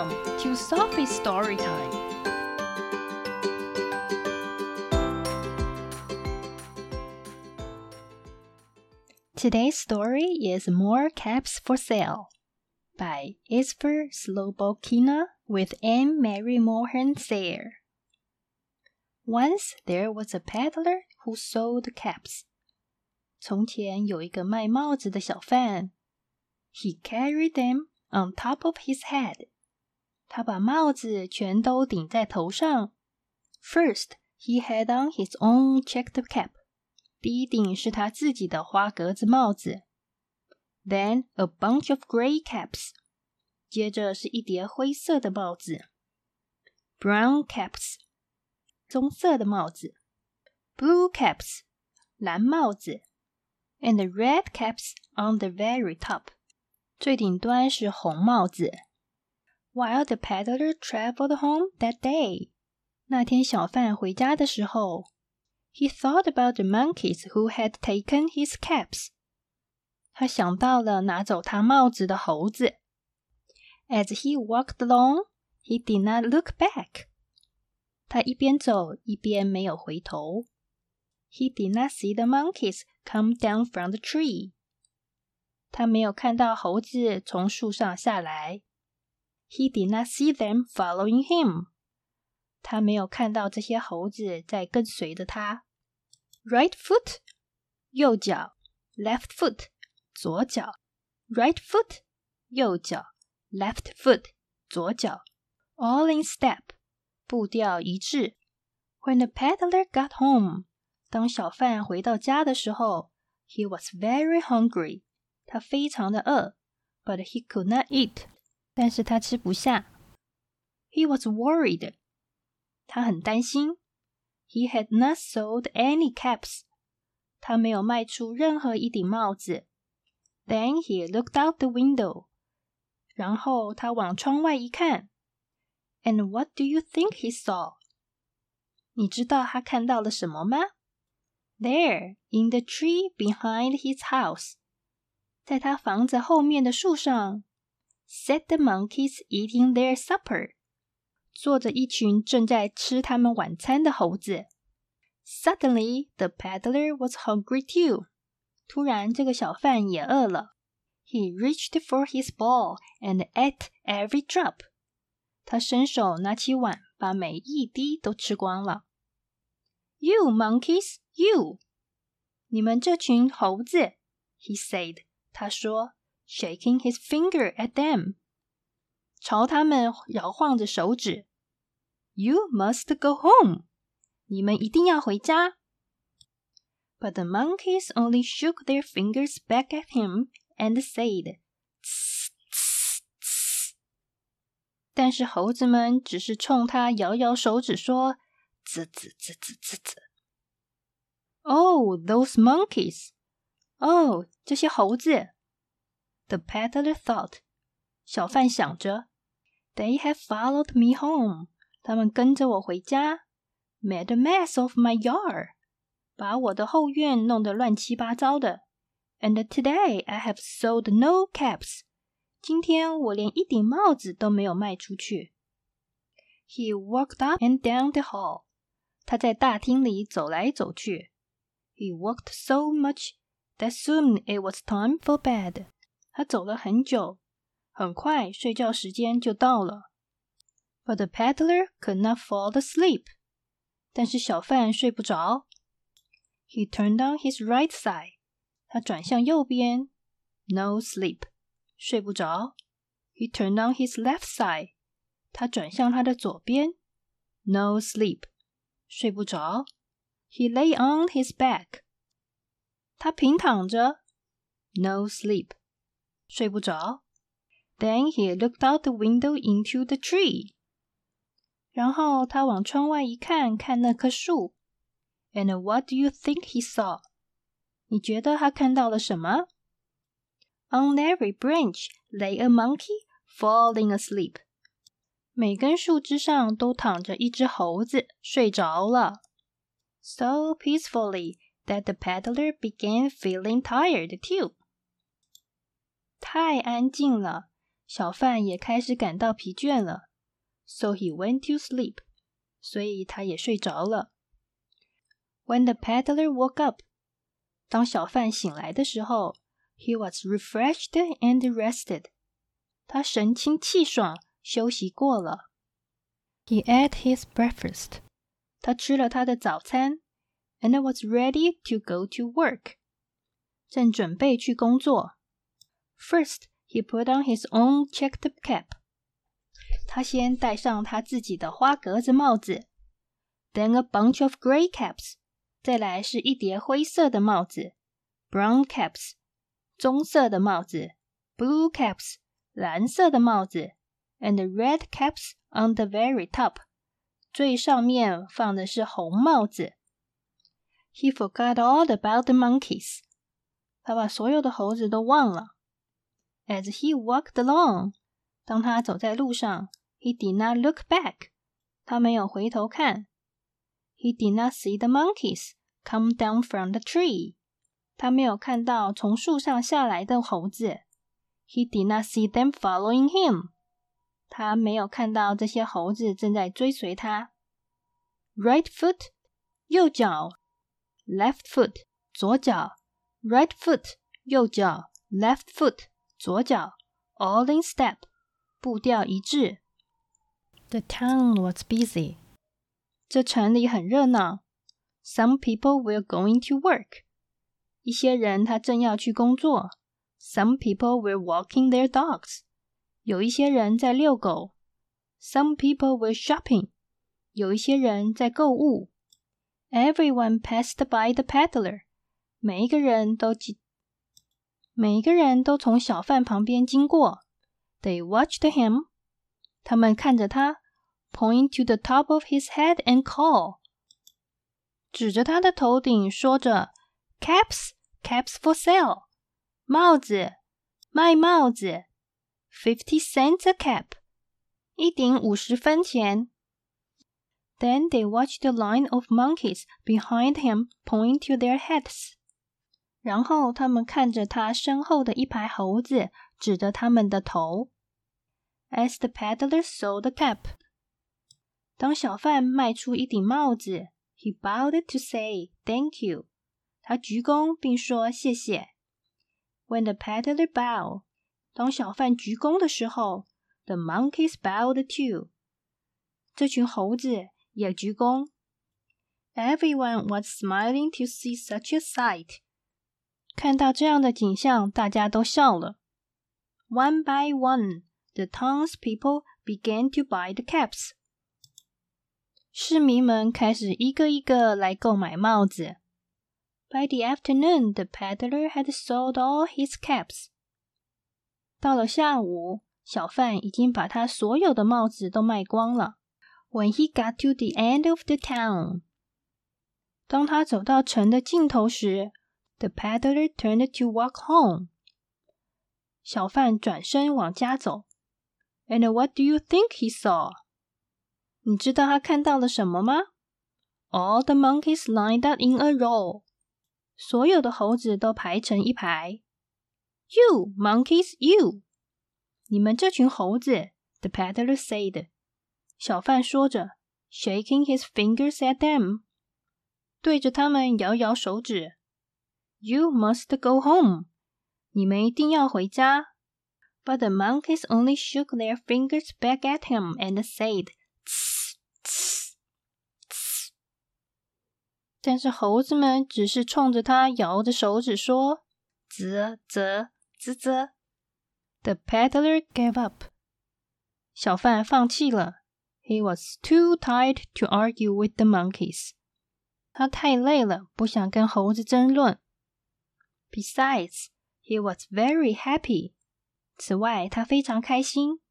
Welcome to Sophie's Story Time. Today's story is More Caps for Sale by Esphyr Slobodkina with Ann Marie Mulhearn Sayer. Once there was a peddler who sold caps. 从前有一个卖帽子的小贩。He carried them on top of his head 他把帽子全都顶在头上。First, he had on his own checked cap. 第一顶是他自己的花格子帽子。Then a bunch of gray caps. 接着是一叠灰色的帽子。Brown caps. 棕色的帽子。Blue caps. 蓝帽子。And red caps on the very top. 最顶端是红帽子。While the peddler traveled home that day，那天小贩回家的时候，he thought about the monkeys who had taken his caps。他想到了拿走他帽子的猴子。As he walked along, he did not look back。他一边走一边没有回头。He did not see the monkeys come down from the tree。他没有看到猴子从树上下来。 He did not see them following him。他没有看到这些猴子在跟随着他。Right foot，右脚；left foot，左脚；right foot，右脚；left foot，左脚。All in step，步调一致。When the peddler got home，当小贩回到家的时候，he was very hungry。他非常的饿，but he could not eat。 但是他吃不下。He was worried。他很担心。He had not sold any caps。他没有卖出任何一顶帽子。Then he looked out the window。然后他往窗外一看。And what do you think he saw？你知道他看到了什么吗？There, in the tree behind his house。在他房子后面的树上 ，sat the monkeys eating their supper，坐着一群正在吃他们晚餐的猴子。Suddenly, the peddler was hungry too。突然，这个小贩也饿了。He reached for his bowl and ate every drop。他伸手拿起碗，把每一滴都吃光了。You monkeys, you！你们这群猴子，he said。他说 ，shaking his finger at them，朝他们摇晃着手指。You must go home，你们一定要回家。But the monkeys only shook their fingers back at him and said, "Tss, tss, tss." 但是猴子们只是冲他摇摇手指说：“吱吱吱吱吱吱。” Oh, those monkeys! 哦，这些猴子。 The peddler thought，小贩想着，They have followed me home，他们跟着我回家，made a mess of my yard，把我的后院弄得乱七八糟的。And today I have sold no caps，今天我连一顶帽子都没有卖出去。He walked up and down the hall，他在大厅里走来走去。He walked so much that soon it was time for bed. 他走了很久，很快睡觉时间就到了。But the peddler could not fall asleep. 但是小贩睡不着。He turned on his right side. 他转向右边。No sleep. 睡不着。He turned on his left side. 他转向他的左边。No sleep. 睡不着。He lay on his back. 他平躺着，no sleep， 睡不着。Then he looked out the window into the tree。然后他往窗外一看，看那棵树。And what do you think he saw？你觉得他看到了什么？On every branch lay a monkey falling asleep。每根树枝上都躺着一只猴子，睡着了。So peacefully that the peddler began feeling tired too. 太安静了，小贩也开始感到疲倦了，so he went to sleep。所以他也睡着了。When the peddler woke up，当小贩醒来的时候，he was refreshed and rested。他神清气爽，休息过了。He ate his breakfast。他吃了他的早餐，and was ready to go to work。正准备去工作。First, he put on his own checked cap. 他先戴上他自己的花格子帽子，then a bunch of gray caps，再来是一叠灰色的帽子，brown caps，棕色的帽子，blue caps，蓝色的帽子，and red caps on the very top，最上面放的是红帽子。He forgot all about the monkeys，他把所有的猴子都忘了。 as he walked along，当他走在路上，he did not look back，他没有回头看。He did not see the monkeys come down from the tree，他没有看到从树上下来的猴子。He did not see them following him，他没有看到这些猴子正在追随他。Right foot，右脚；left foot，左脚；right foot，右脚；left foot。 左脚，all in step，步调一致。The town was busy，这城里很热闹。Some people were going to work，一些人他正要去工作。Some people were walking their dogs，有一些人在遛狗。Some people were shopping，有一些人在购物。Everyone passed by the peddler，每一个人都 每一个人都从小贩旁边经过。They watched him，他们看着他，point to the top of his head and call，指着他的头顶说着：“Caps, caps for sale，帽子，卖帽子，fifty cents a cap，一顶五十分钱。” Then they watched the line of monkeys behind him point to their heads. 然后他们看着他身后的一排猴子，指着他们的头。As the peddler sold the cap，当小贩卖出一顶帽子，he bowed to say thank you。他鞠躬并说谢谢。When the peddler bowed，当小贩鞠躬的时候，the monkeys bowed too。这群猴子也鞠躬。Everyone was smiling to see such a sight。 看到这样的景象，大家都笑了。One by one, the townspeople began to buy the caps. 市民们开始一个一个来购买帽子。By the afternoon, the peddler had sold all his caps. 到了下午，小贩已经把他所有的帽子都卖光了。When he got to the end of the town，当他走到城的尽头时 ，the peddler turned to walk home. 小贩转身往家走。And what do you think he saw? 你知道他看到了什么吗？All the monkeys lined up in a row. 所有的猴子都排成一排。You monkeys, you! 你们这群猴子，the peddler said. 小贩说着，shaking his fingers at them，对着他们摇摇手指。 you must go home. 你们一定要回家。But the monkeys only shook their fingers back at him and said, "Tss, tss, tss." 但是猴子们只是冲着他摇着手指说：“啧啧啧啧。” The peddler gave up. 小贩放弃了。He was too tired to argue with the monkeys. 他太累了，不想跟猴子争论。 Besides, he was very happy. 此外，他非常开心。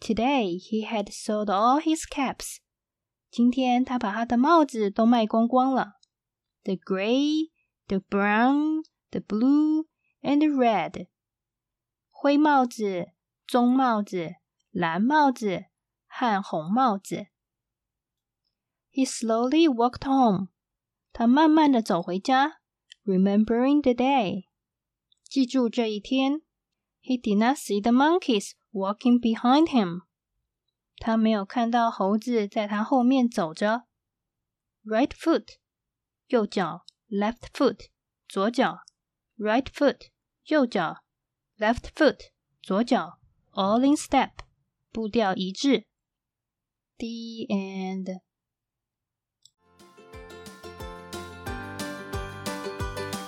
Today he had sold all his caps. 今天他把他的帽子都卖光光了。The gray, the brown, the blue, and the red. 灰帽子、棕帽子、蓝帽子和红帽子。He slowly walked home. 他慢慢的走回家。 remembering the day. 记住这一天 He did not see the monkeys walking behind him. 他没有看到猴子在他后面走着。Right foot，右脚；left foot，左脚；right foot，右脚；left foot，左脚。All in step，步调一致。The end.